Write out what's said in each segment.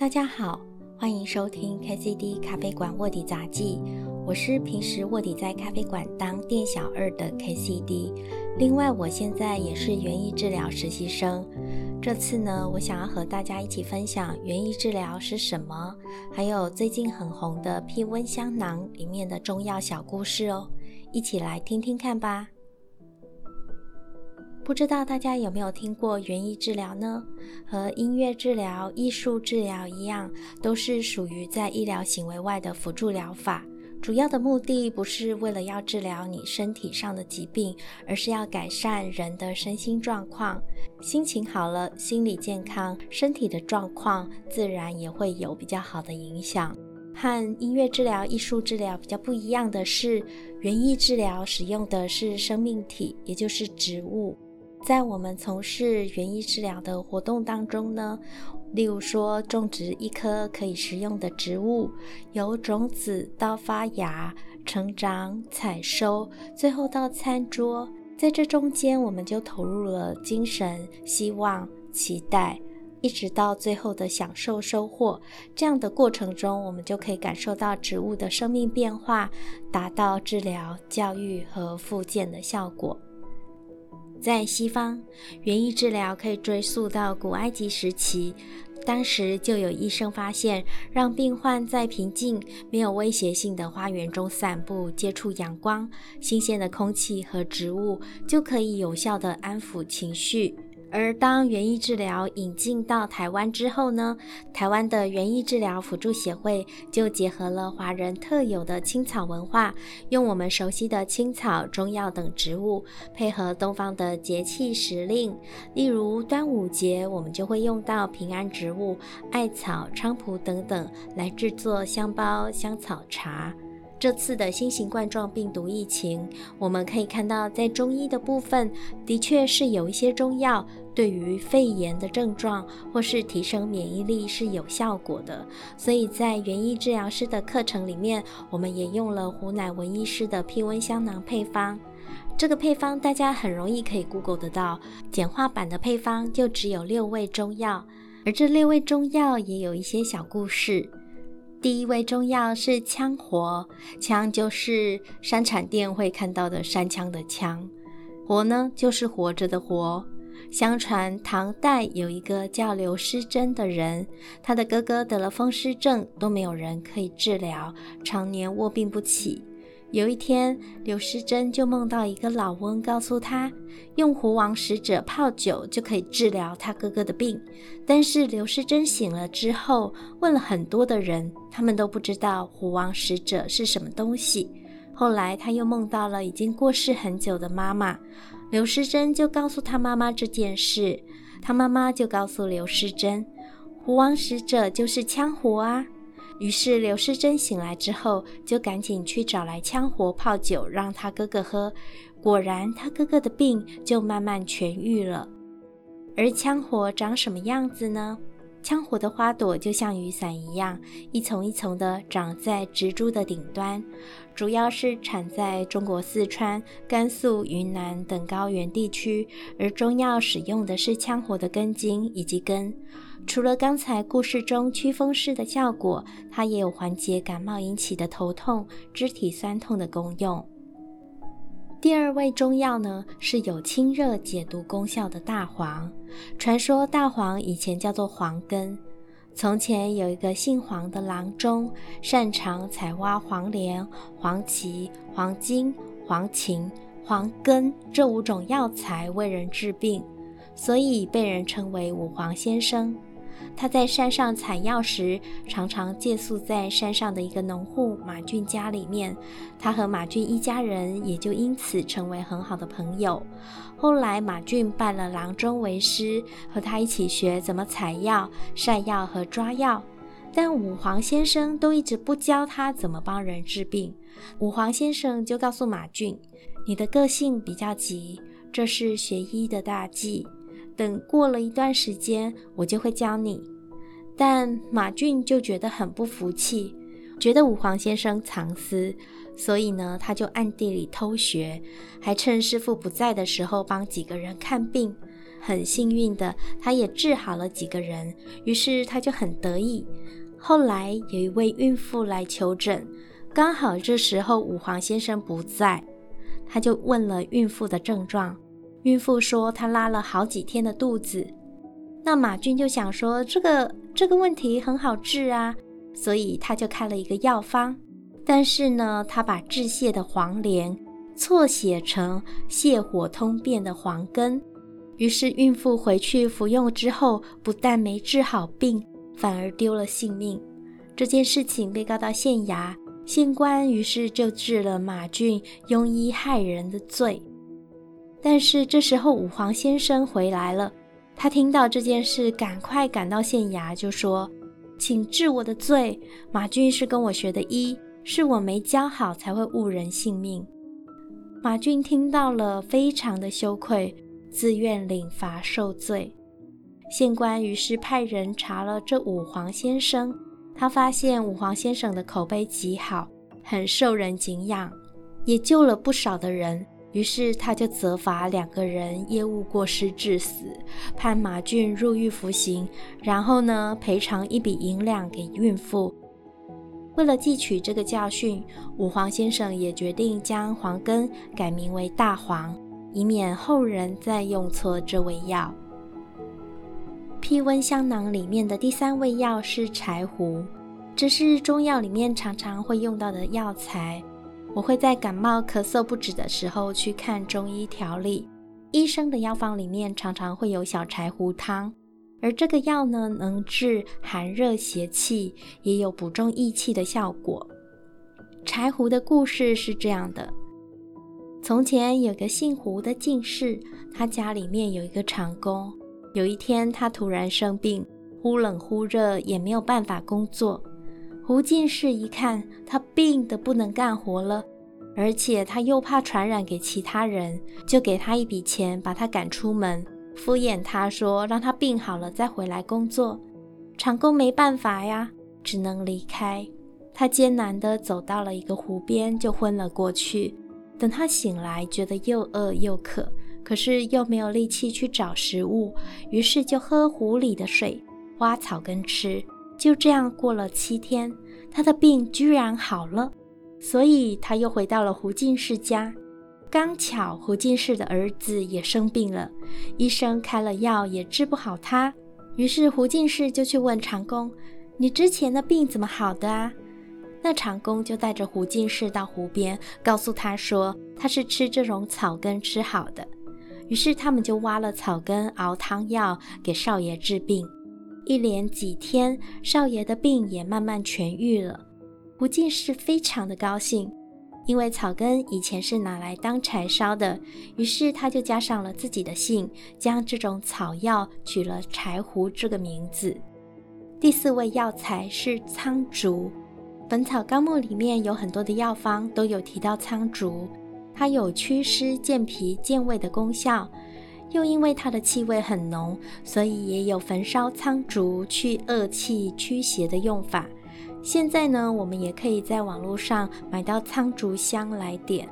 大家好，欢迎收听 KCD 咖啡馆卧底杂记。我是平时卧底在咖啡馆当店小二的 KCD。另外，我现在也是园艺治疗实习生。这次呢，我想要和大家一起分享园艺治疗是什么，还有最近很红的屁温香囊里面的中药小故事哦，一起来听听看吧。不知道大家有没有听过园艺治疗呢？和音乐治疗、艺术治疗一样，都是属于在医疗行为外的辅助疗法。主要的目的不是为了要治疗你身体上的疾病，而是要改善人的身心状况。心情好了，心理健康，身体的状况自然也会有比较好的影响。和音乐治疗、艺术治疗比较不一样的是，园艺治疗使用的是生命体，也就是植物。在我们从事园艺治疗的活动当中呢，例如说种植一棵可以食用的植物，由种子到发芽、成长、采收，最后到餐桌，在这中间我们就投入了精神、希望、期待，一直到最后的享受收获。这样的过程中，我们就可以感受到植物的生命变化，达到治疗、教育和复健的效果。在西方，园艺治疗可以追溯到古埃及时期。当时就有医生发现，让病患在平静、没有威胁性的花园中散步，接触阳光、新鲜的空气和植物，就可以有效的安抚情绪。而当园艺治疗引进到台湾之后呢，台湾的园艺治疗辅助协会就结合了华人特有的青草文化，用我们熟悉的青草、中药等植物，配合东方的节气时令，例如端午节，我们就会用到平安植物艾草、菖蒲等等来制作香包、香草茶。这次的新型冠状病毒疫情，我们可以看到，在中医的部分，的确是有一些中药对于肺炎的症状或是提升免疫力是有效果的。所以在园艺治疗师的课程里面，我们也用了胡乃文医师的辟瘟香囊配方。这个配方大家很容易可以 Google 得到，简化版的配方就只有六味中药，而这六味中药也有一些小故事。第一味中药是羌活，羌就是山产店会看到的山羌的羌，活呢就是活着的活。相传唐代有一个叫刘师珍的人，他的哥哥得了风湿症，都没有人可以治疗，常年卧病不起。有一天，刘师珍就梦到一个老翁，告诉他用狐王使者泡酒就可以治疗他哥哥的病。但是刘师珍醒了之后，问了很多的人，他们都不知道狐王使者是什么东西。后来他又梦到了已经过世很久的妈妈，刘师珍就告诉他妈妈这件事，他妈妈就告诉刘师珍，狐王使者就是羌活啊。于是刘师珍醒来之后，就赶紧去找来羌活泡酒，让他哥哥喝。果然，他哥哥的病就慢慢痊愈了。而羌活长什么样子呢？羌活的花朵就像雨伞一样，一丛一丛的长在植株的顶端，主要是产在中国四川、甘肃、云南等高原地区。而中药使用的是羌活的根茎以及根。除了刚才故事中驱风式的效果，它也有缓解感冒引起的头痛、肢体酸痛的功用。第二味中药呢，是有清热解毒功效的大黄。传说大黄以前叫做黄根。从前有一个姓黄的郎中，擅长采挖黄连、黄芪、黄精、黄芩、黄根这五种药材为人治病，所以被人称为五黄先生。他在山上采药时，常常借宿在山上的一个农户马俊家里面。他和马俊一家人也就因此成为很好的朋友。后来，马俊拜了郎中为师，和他一起学怎么采药、晒药和抓药。但五黄先生都一直不教他怎么帮人治病。五黄先生就告诉马俊：“你的个性比较急，这是学医的大忌。”等过了一段时间，我就会教你。但马俊就觉得很不服气，觉得五黄先生藏私，所以呢，他就暗地里偷学，还趁师傅不在的时候帮几个人看病。很幸运的，他也治好了几个人，于是他就很得意。后来有一位孕妇来求诊，刚好这时候五黄先生不在，他就问了孕妇的症状。孕妇说她拉了好几天的肚子。那马俊就想说这个这个问题很好治啊，所以他就开了一个药方。但是呢，他把治泻的黄连错写成泻火通便的黄根。于是孕妇回去服用之后，不但没治好病，反而丢了性命。这件事情被告到县衙，县官于是就治了马俊庸医害人的罪。但是这时候五黄先生回来了，他听到这件事，赶快赶到县衙，就说：“请治我的罪。马俊是跟我学的医，是我没教好才会误人性命。”马俊听到了，非常的羞愧。自愿领罚受罪，县官于是派人查了这五黄先生，他发现五黄先生的口碑极好，很受人敬仰，也救了不少的人。于是他就责罚两个人业务过失致死，判马俊入狱服刑，然后呢赔偿一笔银两给孕妇。为了汲取这个教训，五黄先生也决定将黄根改名为大黄。以免后人再用错这味药。辟瘟香囊里面的第三味药是柴胡，这是中药里面常常会用到的药材。我会在感冒咳嗽不止的时候去看中医调理，医生的药方里面常常会有小柴胡汤，而这个药呢，能治寒热邪气，也有补中益气的效果。柴胡的故事是这样的。从前有个姓胡的进士，他家里面有一个长工。有一天，他突然生病，忽冷忽热，也没有办法工作。胡进士一看他病得不能干活了，而且他又怕传染给其他人，就给他一笔钱，把他赶出门，敷衍他说让他病好了再回来工作。长工没办法呀，只能离开。他艰难地走到了一个湖边，就昏了过去。等他醒来，觉得又饿又渴，可是又没有力气去找食物，于是就喝湖里的水，挖草根吃。就这样过了七天，他的病居然好了。所以他又回到了胡进士家。刚巧胡进士的儿子也生病了，医生开了药也治不好他。于是胡进士就去问长工：“你之前的病怎么好的啊？”那长工就带着胡进士到湖边，告诉他说他是吃这种草根吃好的。于是他们就挖了草根熬汤药给少爷治病。一连几天，少爷的病也慢慢痊愈了。胡进是非常的高兴，因为草根以前是拿来当柴烧的，于是他就加上了自己的姓，将这种草药取了柴胡这个名字。第四味药材是苍竹。《本草纲目》里面有很多的药方都有提到苍竹，它有祛湿、健脾、健胃的功效，又因为它的气味很浓，所以也有焚烧苍竹去恶气、驱邪的用法。现在呢，我们也可以在网络上买到苍竹香来点。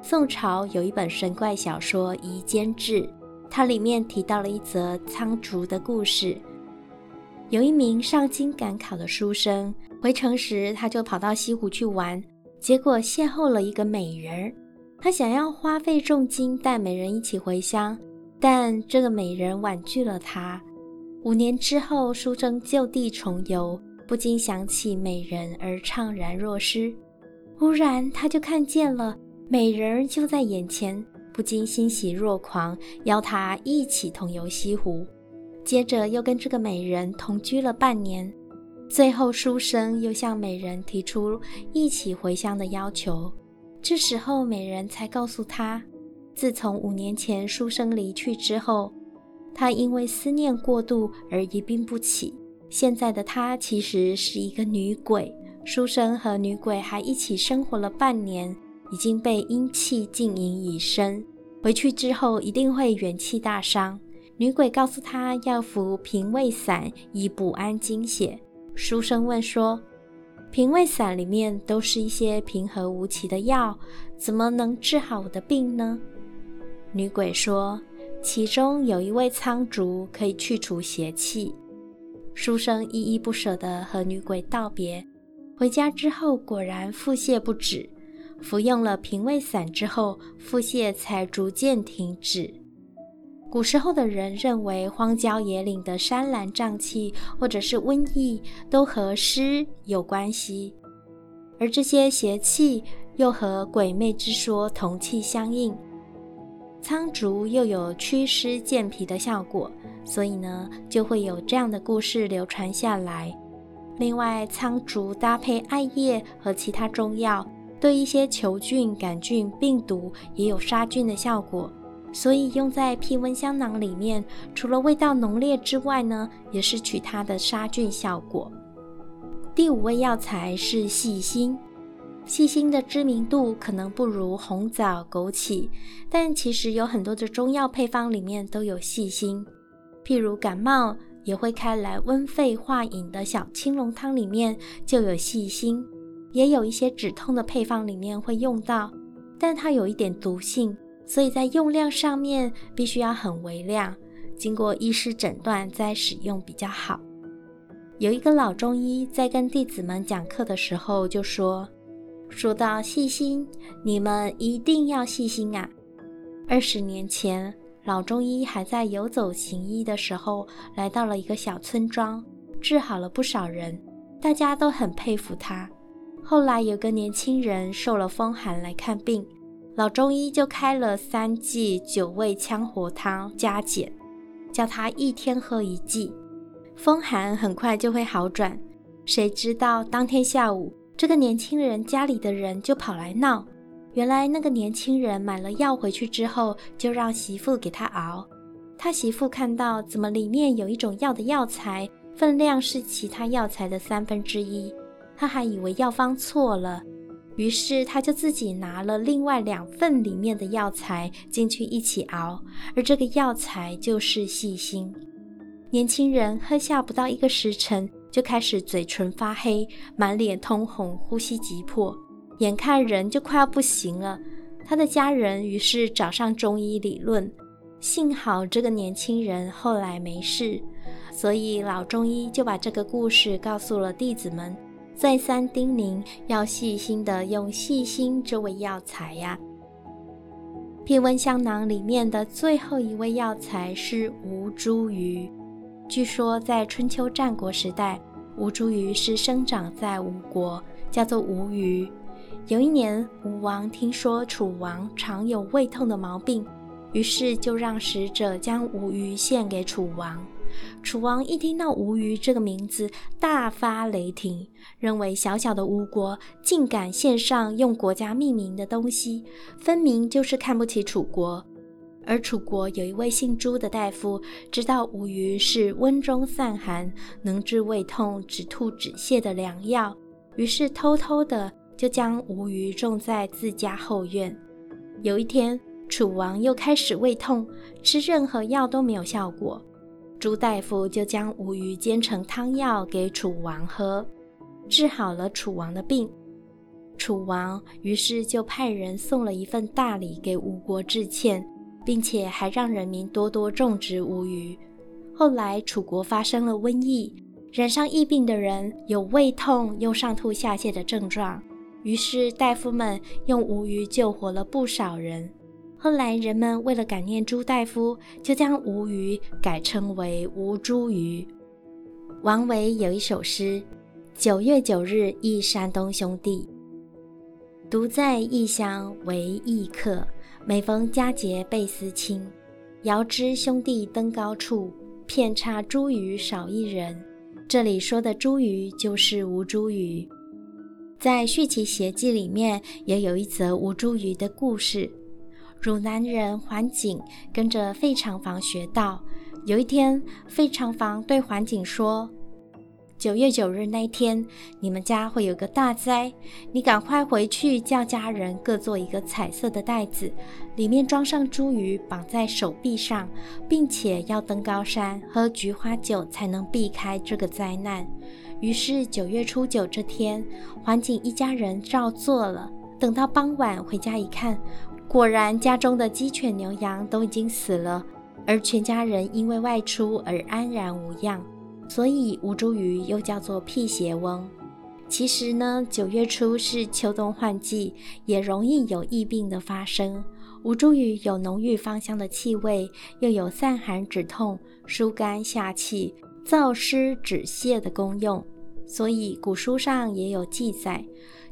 宋朝有一本神怪小说《夷坚志》，它里面提到了一则苍竹的故事。有一名上京赶考的书生，回城时他就跑到西湖去玩，结果邂逅了一个美人儿。他想要花费重金带美人一起回乡，但这个美人婉拒了他。五年之后，书生就地重游，不禁想起美人而怅然若失。忽然，他就看见了美人就在眼前，不禁欣喜若狂，邀他一起同游西湖。接着又跟这个美人同居了半年，最后书生又向美人提出一起回乡的要求。这时候美人才告诉他，自从五年前书生离去之后，他因为思念过度而一病不起。现在的他其实是一个女鬼。书生和女鬼还一起生活了半年，已经被阴气浸淫已深，回去之后一定会元气大伤。女鬼告诉他要服平胃散以补安精血。书生问说：“平胃散里面都是一些平和无奇的药，怎么能治好我的病呢？”女鬼说：“其中有一位苍竹可以去除邪气。书生依依不舍地和女鬼道别，回家之后果然腹泻不止。服用了平胃散之后，腹泻才逐渐停止。古时候的人认为，荒郊野岭的山岚瘴气或者是瘟疫都和湿有关系，而这些邪气又和鬼魅之说同气相应。苍竹又有祛湿健脾的效果，所以呢，就会有这样的故事流传下来。另外，苍竹搭配艾叶和其他中药，对一些球菌、杆菌、病毒也有杀菌的效果。所以用在辟温香囊里面，除了味道浓烈之外呢，也是取它的杀菌效果。第五味药材是细辛，细辛的知名度可能不如红枣、枸杞，但其实有很多的中药配方里面都有细辛。譬如感冒也会开来温肺化饮的小青龙汤里面就有细辛，也有一些止痛的配方里面会用到，但它有一点毒性。所以在用量上面必须要很微量，经过医师诊断再使用比较好。有一个老中医在跟弟子们讲课的时候就说：“说到细心，你们一定要细心啊！”二十年前，老中医还在游走行医的时候，来到了一个小村庄，治好了不少人，大家都很佩服他。后来有个年轻人受了风寒来看病。老中医就开了三剂九味羌活汤加减，叫他一天喝一剂，风寒很快就会好转。谁知道当天下午，这个年轻人家里的人就跑来闹。原来那个年轻人买了药回去之后，就让媳妇给他熬。他媳妇看到怎么里面有一种药的药材分量是其他药材的三分之一，他还以为药方错了。于是他就自己拿了另外两份里面的药材进去一起熬，而这个药材就是细心。年轻人喝下不到一个时辰，就开始嘴唇发黑，满脸通红，呼吸急迫，眼看人就快要不行了。他的家人于是找上中医理论，幸好这个年轻人后来没事，所以老中医就把这个故事告诉了弟子们。再三叮咛，要细心的用细心这味药材呀。辟温香囊里面的最后一味药材是吴茱萸。据说在春秋战国时代，吴茱萸是生长在吴国，叫做吴虞。有一年，吴王听说楚王常有胃痛的毛病，于是就让使者将吴虞献给楚王。楚王一听到吴虞这个名字，大发雷霆，认为小小的吴国竟敢献上用国家命名的东西，分明就是看不起楚国。而楚国有一位姓朱的大夫，知道吴虞是温中散寒、能治胃痛、止吐止泻的良药，于是偷偷的就将吴虞种在自家后院。有一天，楚王又开始胃痛，吃任何药都没有效果。朱大夫就将吴虞煎成汤药给楚王喝，治好了楚王的病。楚王于是就派人送了一份大礼给吴国致歉，并且还让人民多多种植吴虞。后来楚国发生了瘟疫，染上疫病的人有胃痛又上吐下泻的症状，于是大夫们用吴虞救活了不少人。后来，人们为了感念朱大夫，就将吴虞改称为吴茱萸。王维有一首诗：“九月九日忆山东兄弟，独在异乡为异客。每逢佳节倍思亲。遥知兄弟登高处，遍插茱萸少一人。”这里说的茱萸就是吴茱萸。在《续其邪记》里面也有一则吴茱萸的故事。汝南人桓景跟着费长房学道。有一天，费长房对桓景说：“九月九日那天，你们家会有个大灾，你赶快回去叫家人各做一个彩色的袋子，里面装上茱萸，绑在手臂上，并且要登高山喝菊花酒才能避开这个灾难。”于是九月初九这天，桓景一家人照做了。等到傍晚回家一看，果然，家中的鸡犬牛羊都已经死了，而全家人因为外出而安然无恙，所以吴茱萸又叫做辟邪翁。其实呢，九月初是秋冬换季，也容易有疫病的发生。吴茱萸有浓郁芳香的气味，又有散寒止痛、疏肝下气、燥湿止泻的功用，所以古书上也有记载：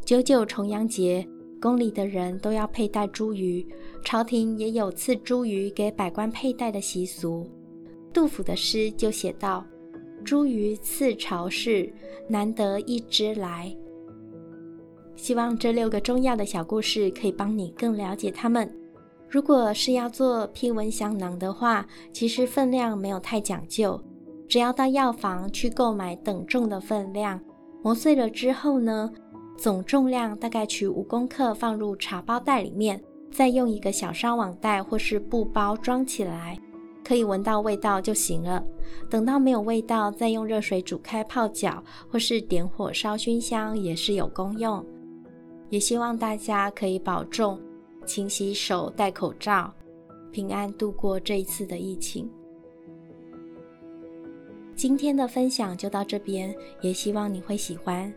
九九重阳节，宫里的人都要佩戴茱萸，朝廷也有赐茱萸给百官佩戴的习俗。杜甫的诗就写道：“茱萸赐朝事，难得一枝来。”希望这六个中药的小故事可以帮你更了解它们。如果是要做披蚊香囊的话，其实分量没有太讲究，只要到药房去购买等重的分量，磨碎了之后呢，总重量大概取五公克，放入茶包袋里面，再用一个小纱网袋或是布包装起来，可以闻到味道就行了。等到没有味道，再用热水煮开泡脚，或是点火烧熏香也是有功用。也希望大家可以保重。勤洗手，戴口罩，平安度过这一次的疫情。今天的分享就到这边，也希望你会喜欢。